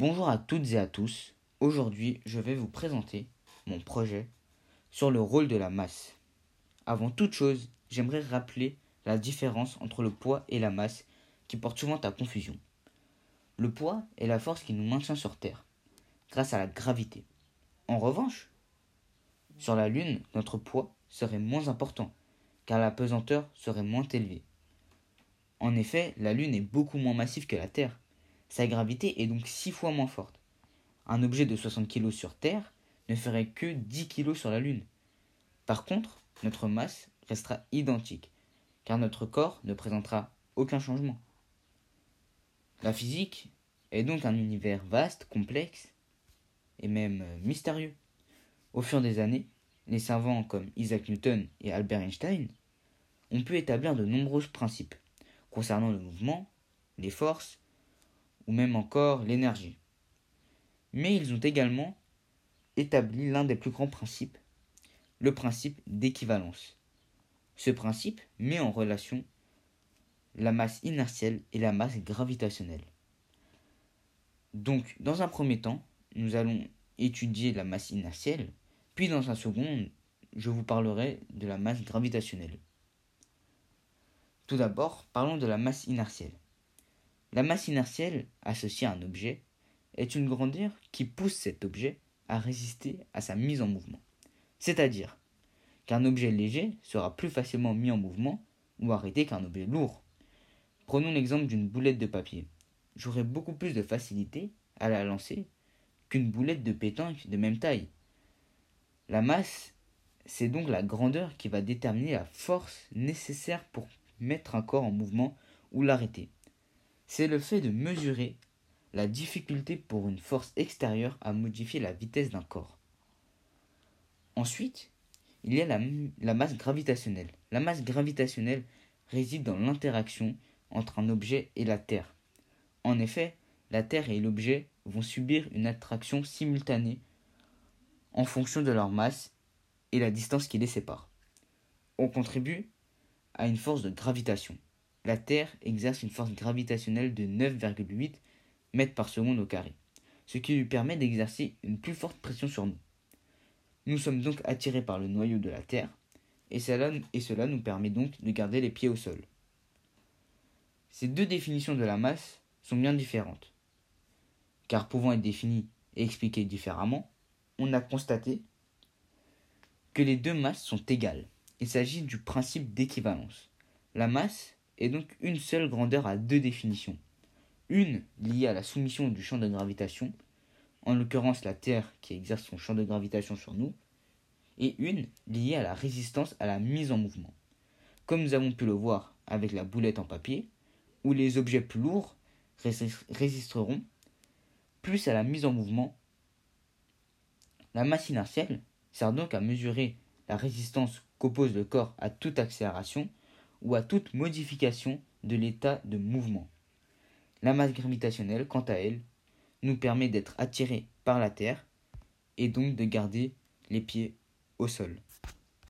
Bonjour à toutes et à tous. Aujourd'hui, je vais vous présenter mon projet sur le rôle de la masse. Avant toute chose, j'aimerais rappeler la différence entre le poids et la masse qui porte souvent à confusion. Le poids est la force qui nous maintient sur Terre, grâce à la gravité. En revanche, sur la Lune, notre poids serait moins important, car la pesanteur serait moins élevée. En effet, la Lune est beaucoup moins massive que la Terre. Sa gravité est donc six fois moins forte. Un objet de 60 kg sur Terre ne ferait que 10 kg sur la Lune. Par contre, notre masse restera identique, car notre corps ne présentera aucun changement. La physique est donc un univers vaste, complexe et même euh, mystérieux. Au fur des années, les savants comme Isaac Newton et Albert Einstein ont pu établir de nombreux principes concernant le mouvement, les forces ou même encore l'énergie. Mais ils ont également établi l'un des plus grands principes, le principe d'équivalence. Ce principe met en relation la masse inertielle et la masse gravitationnelle. Donc, dans un premier temps, nous allons étudier la masse inertielle, puis dans un second, je vous parlerai de la masse gravitationnelle. Tout d'abord, parlons de la masse inertielle. La masse inertielle, associée à un objet, est une grandeur qui pousse cet objet à résister à sa mise en mouvement. C'est-à-dire qu'un objet léger sera plus facilement mis en mouvement ou arrêté qu'un objet lourd. Prenons l'exemple d'une boulette de papier. J'aurai beaucoup plus de facilité à la lancer qu'une boulette de pétanque de même taille. La masse, c'est donc la grandeur qui va déterminer la force nécessaire pour mettre un corps en mouvement ou l'arrêter. C'est le fait de mesurer la difficulté pour une force extérieure à modifier la vitesse d'un corps. Ensuite, il y a la, masse gravitationnelle. La masse gravitationnelle réside dans l'interaction entre un objet et la Terre. En effet, la Terre et l'objet vont subir une attraction simultanée en fonction de leur masse et la distance qui les sépare. On contribue à une force de gravitation. La Terre exerce une force gravitationnelle de 9,8 mètres par seconde au carré, ce qui lui permet d'exercer une plus forte pression sur nous. Nous sommes donc attirés par le noyau de la Terre, et cela, et cela nous permet donc de garder les pieds au sol. Ces deux définitions de la masse sont bien différentes, car pouvant être définies et expliquées différemment, on a constaté que les deux masses sont égales. Il s'agit du principe d'équivalence. La masse est donc une seule grandeur à deux définitions. Une liée à la soumission du champ de gravitation, en l'occurrence la Terre qui exerce son champ de gravitation sur nous, et une liée à la résistance à la mise en mouvement. Comme nous avons pu le voir avec la boulette en papier, où les objets plus lourds résisteront plus à la mise en mouvement. La masse inertielle sert donc à mesurer la résistance qu'oppose le corps à toute accélération ou à toute modification de l'état de mouvement. La masse gravitationnelle, quant à elle, nous permet d'être attirés par la Terre et donc de garder les pieds au sol.